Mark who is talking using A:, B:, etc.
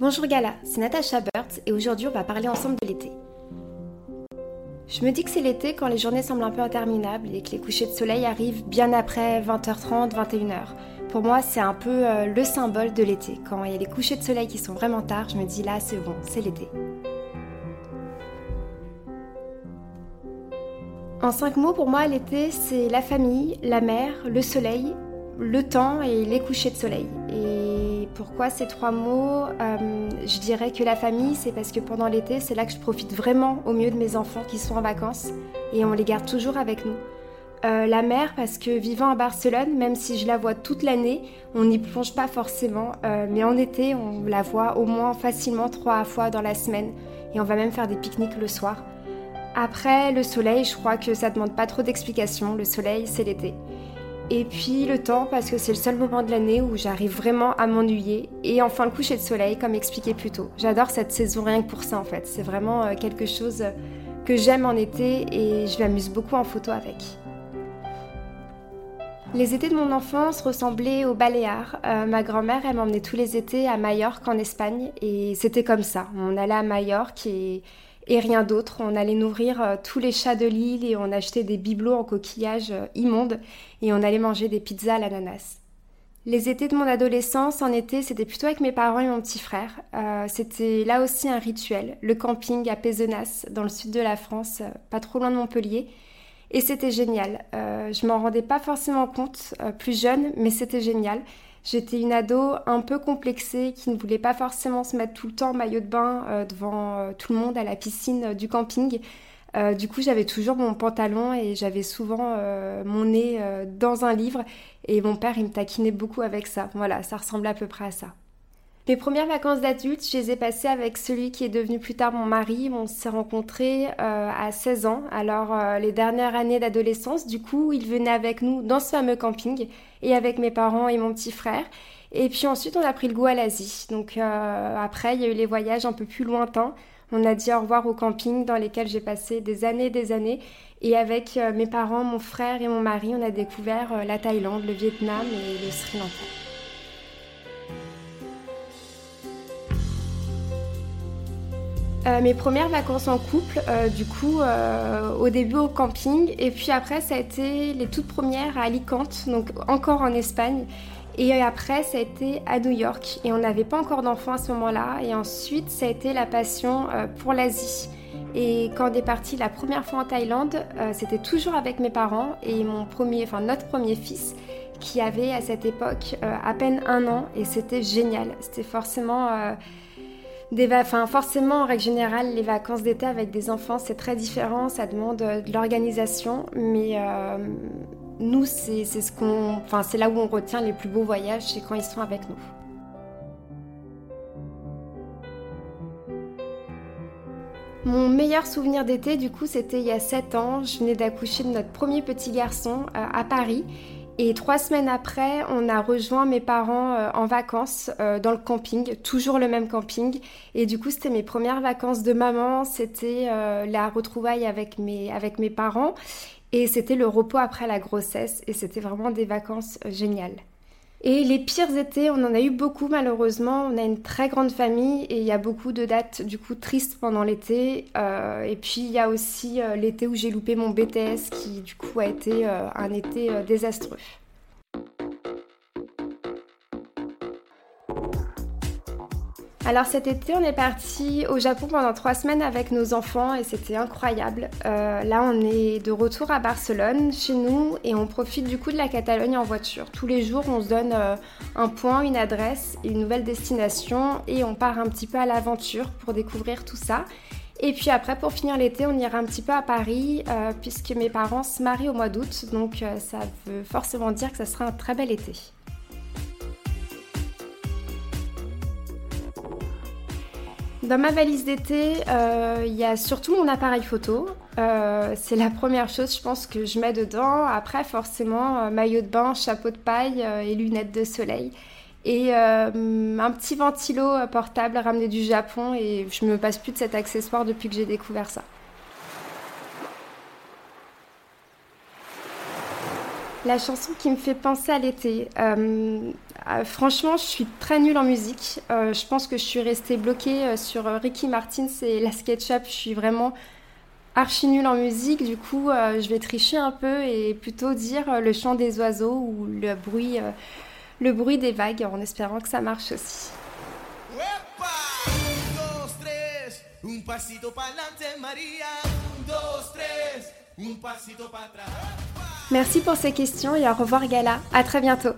A: Bonjour Gala, c'est Natacha Burt et aujourd'hui on va parler ensemble de l'été. Je me dis que c'est l'été quand les journées semblent un peu interminables et que les couchers de soleil arrivent bien après 20h30, 21h. Pour moi, c'est un peu euh, le symbole de l'été. Quand il y a les couchers de soleil qui sont vraiment tard, je me dis là, c'est bon, c'est l'été. En cinq mots, pour moi, l'été, c'est la famille, la mer, le soleil, le temps et les couchers de soleil. Pourquoi ces trois mots euh, Je dirais que la famille, c'est parce que pendant l'été, c'est là que je profite vraiment au mieux de mes enfants qui sont en vacances et on les garde toujours avec nous. Euh, la mer, parce que vivant à Barcelone, même si je la vois toute l'année, on n'y plonge pas forcément, euh, mais en été, on la voit au moins facilement trois fois dans la semaine et on va même faire des pique-niques le soir. Après, le soleil, je crois que ça demande pas trop d'explications. Le soleil, c'est l'été. Et puis le temps, parce que c'est le seul moment de l'année où j'arrive vraiment à m'ennuyer. Et enfin le coucher de soleil, comme expliqué plus tôt. J'adore cette saison rien que pour ça en fait. C'est vraiment euh, quelque chose que j'aime en été et je m'amuse beaucoup en photo avec. Les étés de mon enfance ressemblaient aux Baléares. Euh, ma grand-mère, elle m'emmenait tous les étés à Majorque en Espagne et c'était comme ça. On allait à Majorque et et rien d'autre. On allait nourrir euh, tous les chats de l'île et on achetait des bibelots en coquillage euh, immondes et on allait manger des pizzas à l'ananas. Les étés de mon adolescence, en été, c'était plutôt avec mes parents et mon petit frère. Euh, c'était là aussi un rituel, le camping à Pézenas, dans le sud de la France, pas trop loin de Montpellier. Et c'était génial. je m'en rendais pas forcément compte plus jeune, mais c'était génial. J'étais une ado un peu complexée qui ne voulait pas forcément se mettre tout le temps en maillot de bain euh, devant euh, tout le monde à la piscine euh, du camping. du coup, j'avais toujours mon pantalon et j'avais souvent mon nez dans un livre. Et mon père, il me taquinait beaucoup avec ça. Voilà, ça ressemblait à peu près à ça. Mes premières vacances d'adulte, je les ai passées avec celui qui est devenu plus tard mon mari. On s'est rencontrés euh, à 16 ans. Alors euh, les dernières années d'adolescence, du coup, il venait avec nous dans ce fameux camping et avec mes parents et mon petit frère. Et puis ensuite, on a pris le goût à l'Asie. Donc euh, après, il y a eu les voyages un peu plus lointains. On a dit au revoir au camping dans lesquels j'ai passé des années et des années. Et avec mes parents, mon frère et mon mari, on a découvert la Thaïlande, le Vietnam et le Sri Lanka. Euh, mes premières vacances en couple, euh, du coup, euh, au début au camping, et puis après, ça a été les toutes premières à Alicante, donc encore en Espagne. Et après, ça a été à New York. Et on n'avait pas encore d'enfants à ce moment-là. Et ensuite, ça a été la passion pour l'Asie. Et quand on est parti la première fois en Thaïlande, c'était toujours avec mes parents et mon premier, enfin notre premier fils, qui avait à cette époque à peine un an. Et c'était génial. C'était forcément enfin, forcément, en règle générale, les vacances d'été avec des enfants, c'est très différent, ça demande euh, de l'organisation, mais euh, nous, c'est ce qu'on, enfin, c'est là où on retient les plus beaux voyages, c'est quand ils sont avec nous. Mon meilleur souvenir d'été, du coup, c'était il y a 7 ans. Je venais d'accoucher de notre premier petit garçon euh, à Paris et trois semaines après, on a rejoint mes parents euh, en vacances euh, dans le camping, toujours le même camping. Et du coup, c'était mes premières vacances de maman, c'était euh, la retrouvaille avec mes, avec mes parents. Et c'était le repos après la grossesse. Et c'était vraiment des vacances géniales. Et les pires étés, on en a eu beaucoup malheureusement. On a une très grande famille et il y a beaucoup de dates du coup tristes pendant l'été. et puis il y a aussi l'été où j'ai loupé mon BTS qui du coup a été un été désastreux. Alors cet été, on est parti au Japon pendant trois semaines avec nos enfants et c'était incroyable. Euh, là, on est de retour à Barcelone, chez nous, et on profite du coup de la Catalogne en voiture. Tous les jours, on se donne euh, un point, une adresse, une nouvelle destination et on part un petit peu à l'aventure pour découvrir tout ça. Et puis après, pour finir l'été, on ira un petit peu à Paris, euh, puisque mes parents se marient au mois d'août, donc ça veut forcément dire que ça sera un très bel été. Dans ma valise d'été, euh, il y a surtout mon appareil photo. Euh, c'est la première chose, je pense, que je mets dedans. Après, forcément, euh, maillot de bain, chapeau de paille et lunettes de soleil. Et un petit ventilo portable ramené du Japon. Et je me passe plus de cet accessoire depuis que j'ai découvert ça. La chanson qui me fait penser à l'été. Franchement, je suis très nulle en musique. Euh, je pense que je suis restée bloquée sur Ricky Martin et la SketchUp. Je suis vraiment archi nulle en musique. Du coup, je vais tricher un peu et plutôt dire le chant des oiseaux ou le bruit, le bruit des vagues en espérant que ça marche aussi. Merci pour ces questions et au revoir Gala. À très bientôt.